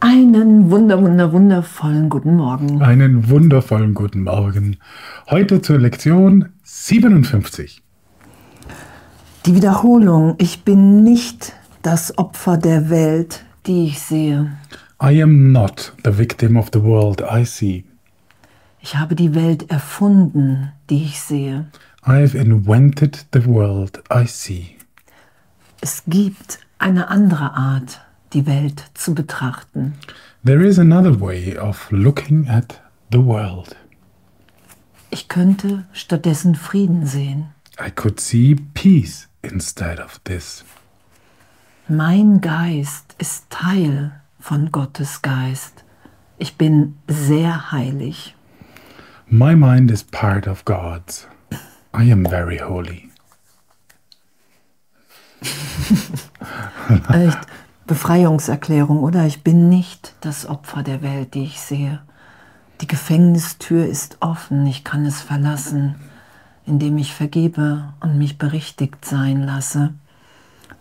Einen wunder, wunder, wundervollen guten Morgen. Einen wundervollen guten Morgen. Heute zur Lektion 57. Die Wiederholung. Ich bin nicht das Opfer der Welt, die ich sehe. I am not the victim of the world I see. Ich habe die Welt erfunden, die ich sehe. I've invented the world I see. Es gibt eine andere Art, die Welt zu betrachten. There is another way of looking at the world. Ich könnte stattdessen Frieden sehen. I could see peace instead of this. Mein Geist ist Teil von Gottes Geist. Ich bin sehr heilig. My mind is part of God's. I am very holy. Echt Befreiungserklärung, oder? Ich bin nicht das Opfer der Welt, die ich sehe. Die Gefängnistür ist offen, ich kann es verlassen, indem ich vergebe und mich berichtigt sein lasse.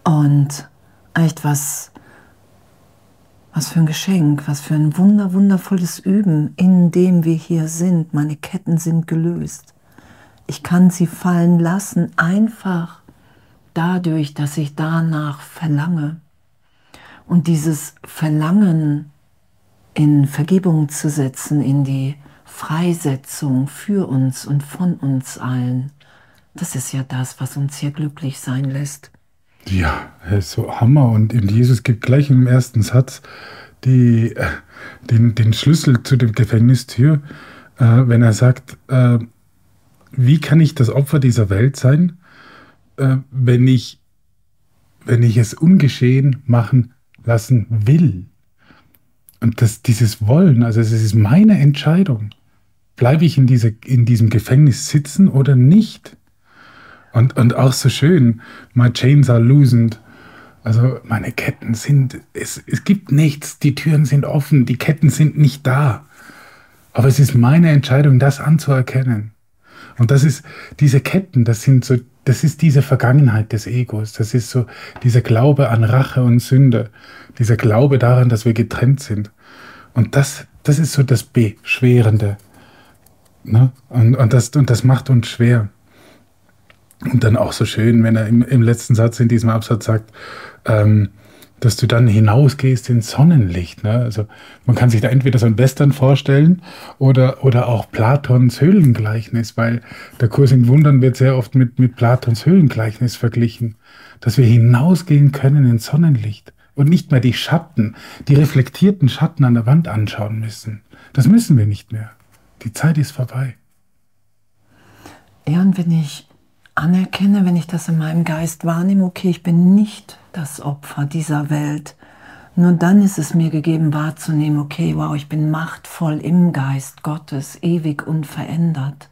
Und echt was, was für ein Geschenk, was für ein wunder, wundervolles Üben, in dem wir hier sind. Meine Ketten sind gelöst. Ich kann sie fallen lassen, einfach dadurch, dass ich danach verlange. Und dieses Verlangen in Vergebung zu setzen, in die Freisetzung für uns und von uns allen, das ist ja das, was uns hier glücklich sein lässt. Ja, so Hammer. Und Jesus gibt gleich im ersten Satz die, äh, den, den Schlüssel zu der Gefängnistür, äh, wenn er sagt, äh, wie kann ich das Opfer dieser Welt sein, äh, wenn, ich, wenn ich es ungeschehen machen lassen will. Und das, dieses Wollen, also es ist meine Entscheidung. Bleibe ich in, diese, in diesem Gefängnis sitzen oder nicht? Und, und auch so schön, my chains are loosened. Also meine Ketten sind, es, es gibt nichts, die Türen sind offen, die Ketten sind nicht da. Aber es ist meine Entscheidung, das anzuerkennen. Und das ist, diese Ketten, das sind so, das ist diese Vergangenheit des Egos. Das ist so dieser Glaube an Rache und Sünde. Dieser Glaube daran, dass wir getrennt sind. Und das, das ist so das Beschwerende. Ne? Und, und, das, und das macht uns schwer. Und dann auch so schön, wenn er im, im letzten Satz in diesem Absatz sagt, ähm, dass du dann hinausgehst ins Sonnenlicht. Ne? Also man kann sich da entweder so ein Western vorstellen oder, oder auch Platons Höhlengleichnis, weil der Kurs in Wundern wird sehr oft mit, mit Platons Höhlengleichnis verglichen, dass wir hinausgehen können ins Sonnenlicht und nicht mehr die Schatten, die reflektierten Schatten an der Wand anschauen müssen. Das müssen wir nicht mehr. Die Zeit ist vorbei. Ja, und wenn ich anerkenne, wenn ich das in meinem Geist wahrnehme, okay, ich bin nicht das Opfer dieser Welt. Nur dann ist es mir gegeben wahrzunehmen, okay, wow, ich bin machtvoll im Geist Gottes, ewig unverändert.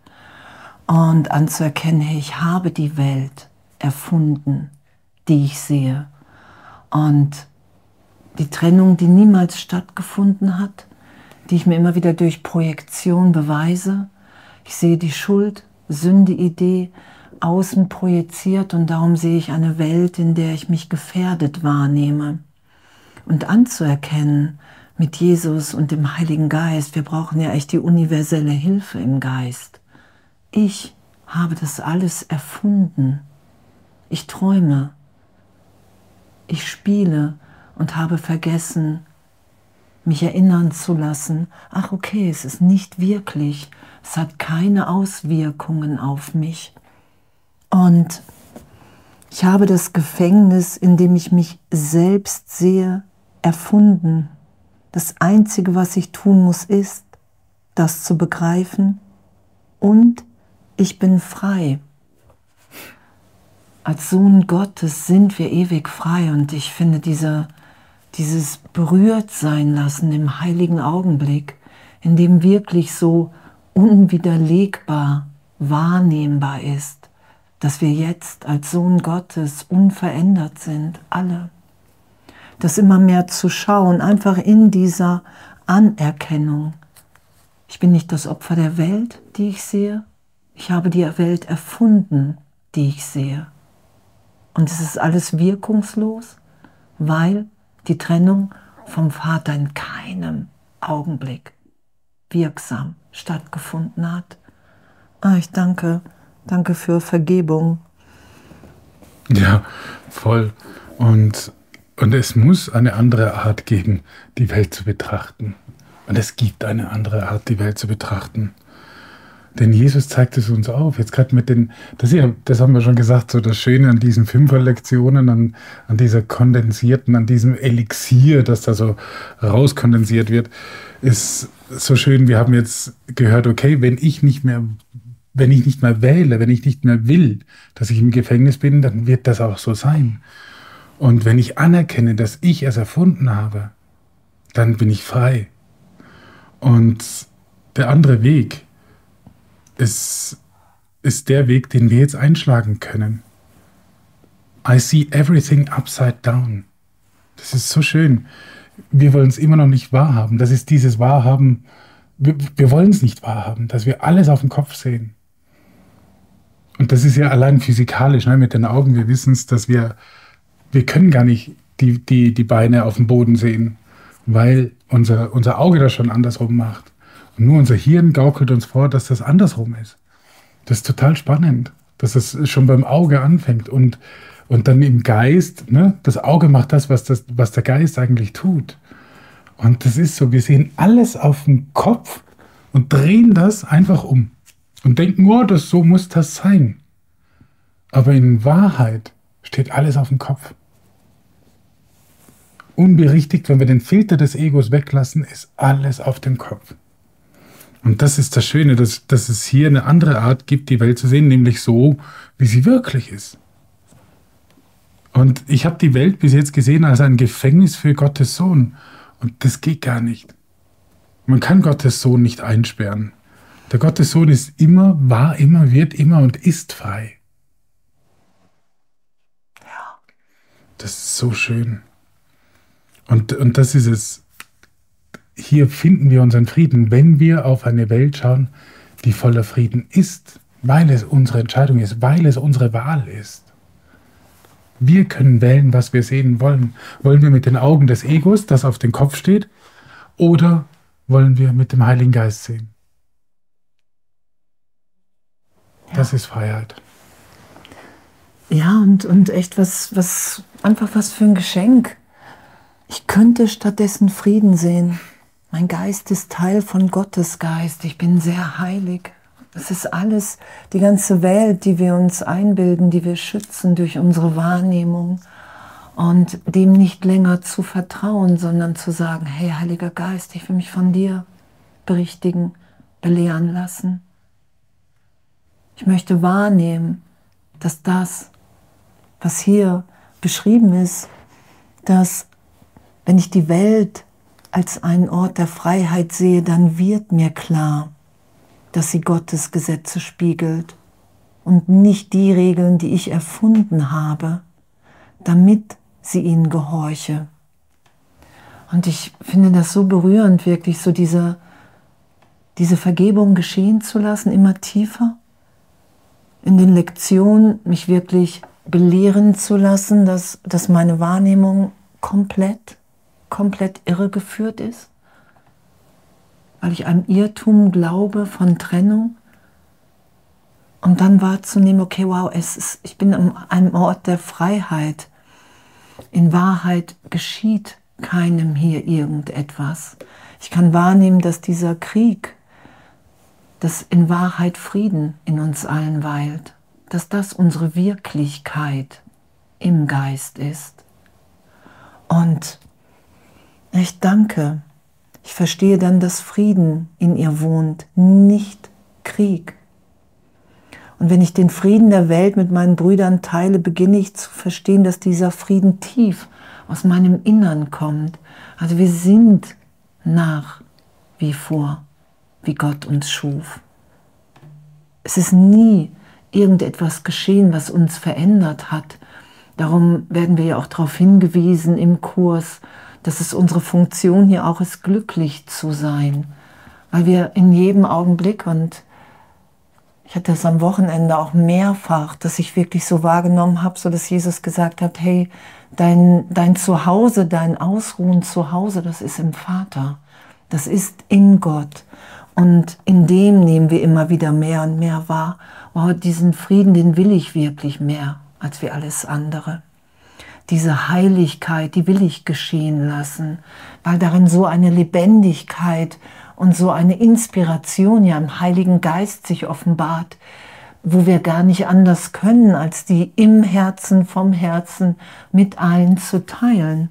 Und anzuerkennen, hey, ich habe die Welt erfunden, die ich sehe. Und die Trennung, die niemals stattgefunden hat, die ich mir immer wieder durch Projektion beweise. Ich sehe die Schuld, Sünde-Idee, außen projiziert und darum sehe ich eine Welt, in der ich mich gefährdet wahrnehme. Und anzuerkennen mit Jesus und dem Heiligen Geist, wir brauchen ja echt die universelle Hilfe im Geist. Ich habe das alles erfunden. Ich träume. Ich spiele und habe vergessen, mich erinnern zu lassen, ach okay, es ist nicht wirklich, es hat keine Auswirkungen auf mich. Und ich habe das Gefängnis, in dem ich mich selbst sehe, erfunden. Das Einzige, was ich tun muss, ist, das zu begreifen und ich bin frei. Als Sohn Gottes sind wir ewig frei und ich finde dieser, dieses berührt sein lassen im heiligen Augenblick, in dem wirklich so unwiderlegbar wahrnehmbar ist, dass wir jetzt als Sohn Gottes unverändert sind, alle. Das immer mehr zu schauen, einfach in dieser Anerkennung. Ich bin nicht das Opfer der Welt, die ich sehe. Ich habe die Welt erfunden, die ich sehe. Und es ist alles wirkungslos, weil die Trennung vom Vater in keinem Augenblick wirksam stattgefunden hat. Ah, ich danke, danke für Vergebung. Ja, voll. Und, und es muss eine andere Art geben, die Welt zu betrachten. Und es gibt eine andere Art, die Welt zu betrachten. Denn Jesus zeigt es uns auf. Jetzt gerade mit den, das, ja, das haben wir schon gesagt, so das Schöne an diesen Fünferlektionen, an, an dieser kondensierten, an diesem Elixier, das da so rauskondensiert wird, ist so schön. Wir haben jetzt gehört, okay, wenn ich nicht mehr, wenn ich nicht mehr wähle, wenn ich nicht mehr will, dass ich im Gefängnis bin, dann wird das auch so sein. Und wenn ich anerkenne, dass ich es erfunden habe, dann bin ich frei. Und der andere Weg, ist, ist der Weg, den wir jetzt einschlagen können. I see everything upside down. Das ist so schön. Wir wollen es immer noch nicht wahrhaben. Das ist dieses Wahrhaben. Wir, wir wollen es nicht wahrhaben, dass wir alles auf dem Kopf sehen. Und das ist ja allein physikalisch, ne, mit den Augen. Wir wissen es, dass wir, wir können gar nicht die, die, die Beine auf dem Boden sehen, weil unser, unser Auge das schon andersrum macht. Nur unser Hirn gaukelt uns vor, dass das andersrum ist. Das ist total spannend, dass es schon beim Auge anfängt und, und dann im Geist, ne, das Auge macht das was, das, was der Geist eigentlich tut. Und das ist so, wir sehen alles auf dem Kopf und drehen das einfach um und denken, oh, das, so muss das sein. Aber in Wahrheit steht alles auf dem Kopf. Unberichtigt, wenn wir den Filter des Egos weglassen, ist alles auf dem Kopf. Und das ist das Schöne, dass, dass es hier eine andere Art gibt, die Welt zu sehen, nämlich so, wie sie wirklich ist. Und ich habe die Welt bis jetzt gesehen als ein Gefängnis für Gottes Sohn. Und das geht gar nicht. Man kann Gottes Sohn nicht einsperren. Der Gottes Sohn ist immer, war immer, wird immer und ist frei. Ja. Das ist so schön. Und, und das ist es hier finden wir unseren Frieden, wenn wir auf eine Welt schauen, die voller Frieden ist, weil es unsere Entscheidung ist, weil es unsere Wahl ist. Wir können wählen, was wir sehen wollen. Wollen wir mit den Augen des Egos, das auf dem Kopf steht, oder wollen wir mit dem Heiligen Geist sehen? Ja. Das ist Freiheit. Ja, und, und echt was, was, einfach was für ein Geschenk. Ich könnte stattdessen Frieden sehen. Mein Geist ist Teil von Gottes Geist. Ich bin sehr heilig. Es ist alles, die ganze Welt, die wir uns einbilden, die wir schützen durch unsere Wahrnehmung. Und dem nicht länger zu vertrauen, sondern zu sagen, hey Heiliger Geist, ich will mich von dir berichtigen, belehren lassen. Ich möchte wahrnehmen, dass das, was hier beschrieben ist, dass wenn ich die Welt als einen Ort der Freiheit sehe, dann wird mir klar, dass sie Gottes Gesetze spiegelt und nicht die Regeln, die ich erfunden habe, damit sie ihnen gehorche. Und ich finde das so berührend, wirklich so diese, diese Vergebung geschehen zu lassen, immer tiefer. In den Lektionen mich wirklich belehren zu lassen, dass, dass meine Wahrnehmung komplett komplett irregeführt ist, weil ich einem Irrtum glaube von Trennung und dann wahrzunehmen, okay, wow, es ist, ich bin an einem Ort der Freiheit. In Wahrheit geschieht keinem hier irgendetwas. Ich kann wahrnehmen, dass dieser Krieg, dass in Wahrheit Frieden in uns allen weilt, dass das unsere Wirklichkeit im Geist ist. Und ich danke. Ich verstehe dann, dass Frieden in ihr wohnt, nicht Krieg. Und wenn ich den Frieden der Welt mit meinen Brüdern teile, beginne ich zu verstehen, dass dieser Frieden tief aus meinem Innern kommt. Also wir sind nach wie vor, wie Gott uns schuf. Es ist nie irgendetwas geschehen, was uns verändert hat. Darum werden wir ja auch darauf hingewiesen im Kurs, dass es unsere Funktion hier auch ist, glücklich zu sein, weil wir in jedem Augenblick und Ich hatte das am Wochenende auch mehrfach, dass ich wirklich so wahrgenommen habe, so dass Jesus gesagt hat, hey, dein, dein Zuhause, dein Ausruhen zu Hause, das ist im Vater. Das ist in Gott. Und in dem nehmen wir immer wieder mehr und mehr wahr. Wow, diesen Frieden, den will ich wirklich mehr als wie alles andere. Diese Heiligkeit, die will ich geschehen lassen, weil darin so eine Lebendigkeit und so eine Inspiration ja im Heiligen Geist sich offenbart, wo wir gar nicht anders können, als die im Herzen, vom Herzen mit allen zu teilen.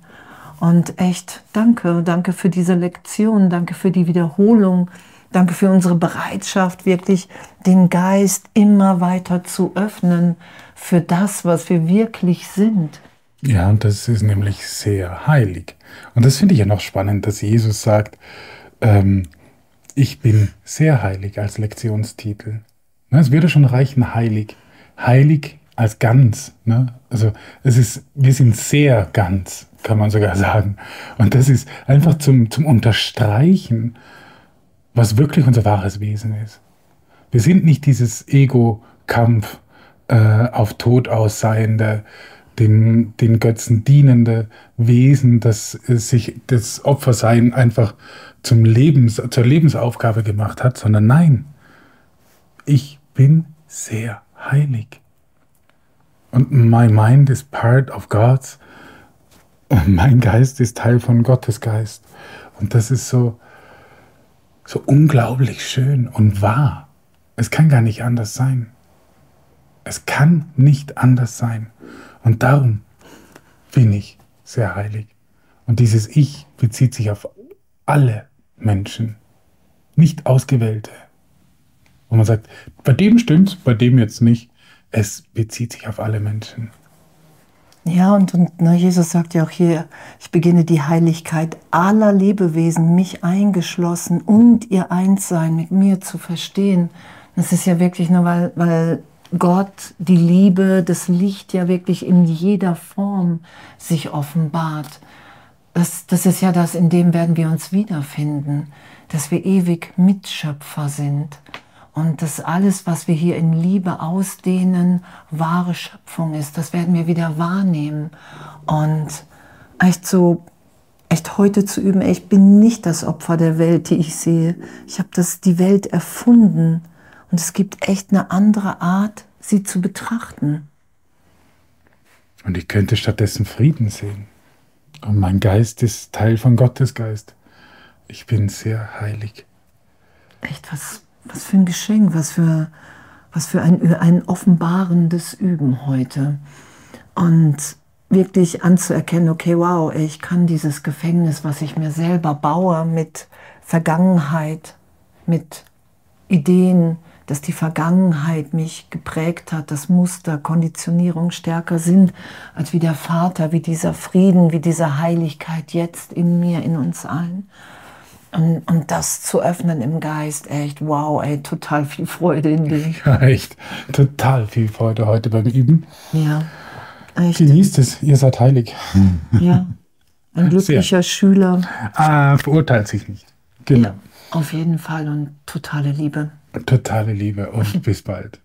Und echt, danke, danke für diese Lektion, danke für die Wiederholung, danke für unsere Bereitschaft, wirklich den Geist immer weiter zu öffnen für das, was wir wirklich sind. Ja, und das ist nämlich sehr heilig. Und das finde ich ja noch spannend, dass Jesus sagt, ähm, ich bin sehr heilig als Lektionstitel. Es würde schon reichen, heilig. Heilig als ganz. Ne? Also es ist, wir sind sehr ganz, kann man sogar sagen. Und das ist einfach zum, zum Unterstreichen, was wirklich unser wahres Wesen ist. Wir sind nicht dieses Ego-Kampf äh, auf Tod ausseiende, den, den Götzen dienende Wesen, das sich das Opfersein einfach zum Lebens, zur Lebensaufgabe gemacht hat, sondern nein, ich bin sehr heilig. Und my mind is part of God's. Und mein Geist ist Teil von Gottes Geist. Und das ist so, so unglaublich schön und wahr. Es kann gar nicht anders sein. Es kann nicht anders sein. Und darum bin ich sehr heilig. Und dieses Ich bezieht sich auf alle Menschen, nicht Ausgewählte. Wo man sagt, bei dem stimmt's, bei dem jetzt nicht. Es bezieht sich auf alle Menschen. Ja, und, und na, Jesus sagt ja auch hier, ich beginne die Heiligkeit aller Lebewesen, mich eingeschlossen und ihr Einssein mit mir zu verstehen. Das ist ja wirklich nur, weil, weil Gott, die Liebe, das Licht ja wirklich in jeder Form sich offenbart. Das, das ist ja das, in dem werden wir uns wiederfinden, dass wir ewig Mitschöpfer sind und dass alles, was wir hier in Liebe ausdehnen, wahre Schöpfung ist. Das werden wir wieder wahrnehmen. Und echt so, echt heute zu üben, ich bin nicht das Opfer der Welt, die ich sehe. Ich habe das die Welt erfunden und es gibt echt eine andere Art, sie zu betrachten. Und ich könnte stattdessen Frieden sehen. Und mein Geist ist Teil von Gottes Geist. Ich bin sehr heilig. Echt, was, was für ein Geschenk, was für, was für ein, ein offenbarendes Üben heute. Und wirklich anzuerkennen, okay, wow, ich kann dieses Gefängnis, was ich mir selber baue, mit Vergangenheit, mit Ideen, dass die Vergangenheit mich geprägt hat, dass Muster, Konditionierung stärker sind, als wie der Vater, wie dieser Frieden, wie diese Heiligkeit jetzt in mir, in uns allen. Und, und das zu öffnen im Geist, echt, wow, ey, total viel Freude in dem. Ja, echt, total viel Freude heute beim Üben. Ja, echt. Genießt es, ihr seid heilig. Ja, ein glücklicher Sehr. Schüler. Ah, verurteilt sich nicht. Genau. Ja, auf jeden Fall und totale Liebe. Totale Liebe und bis bald.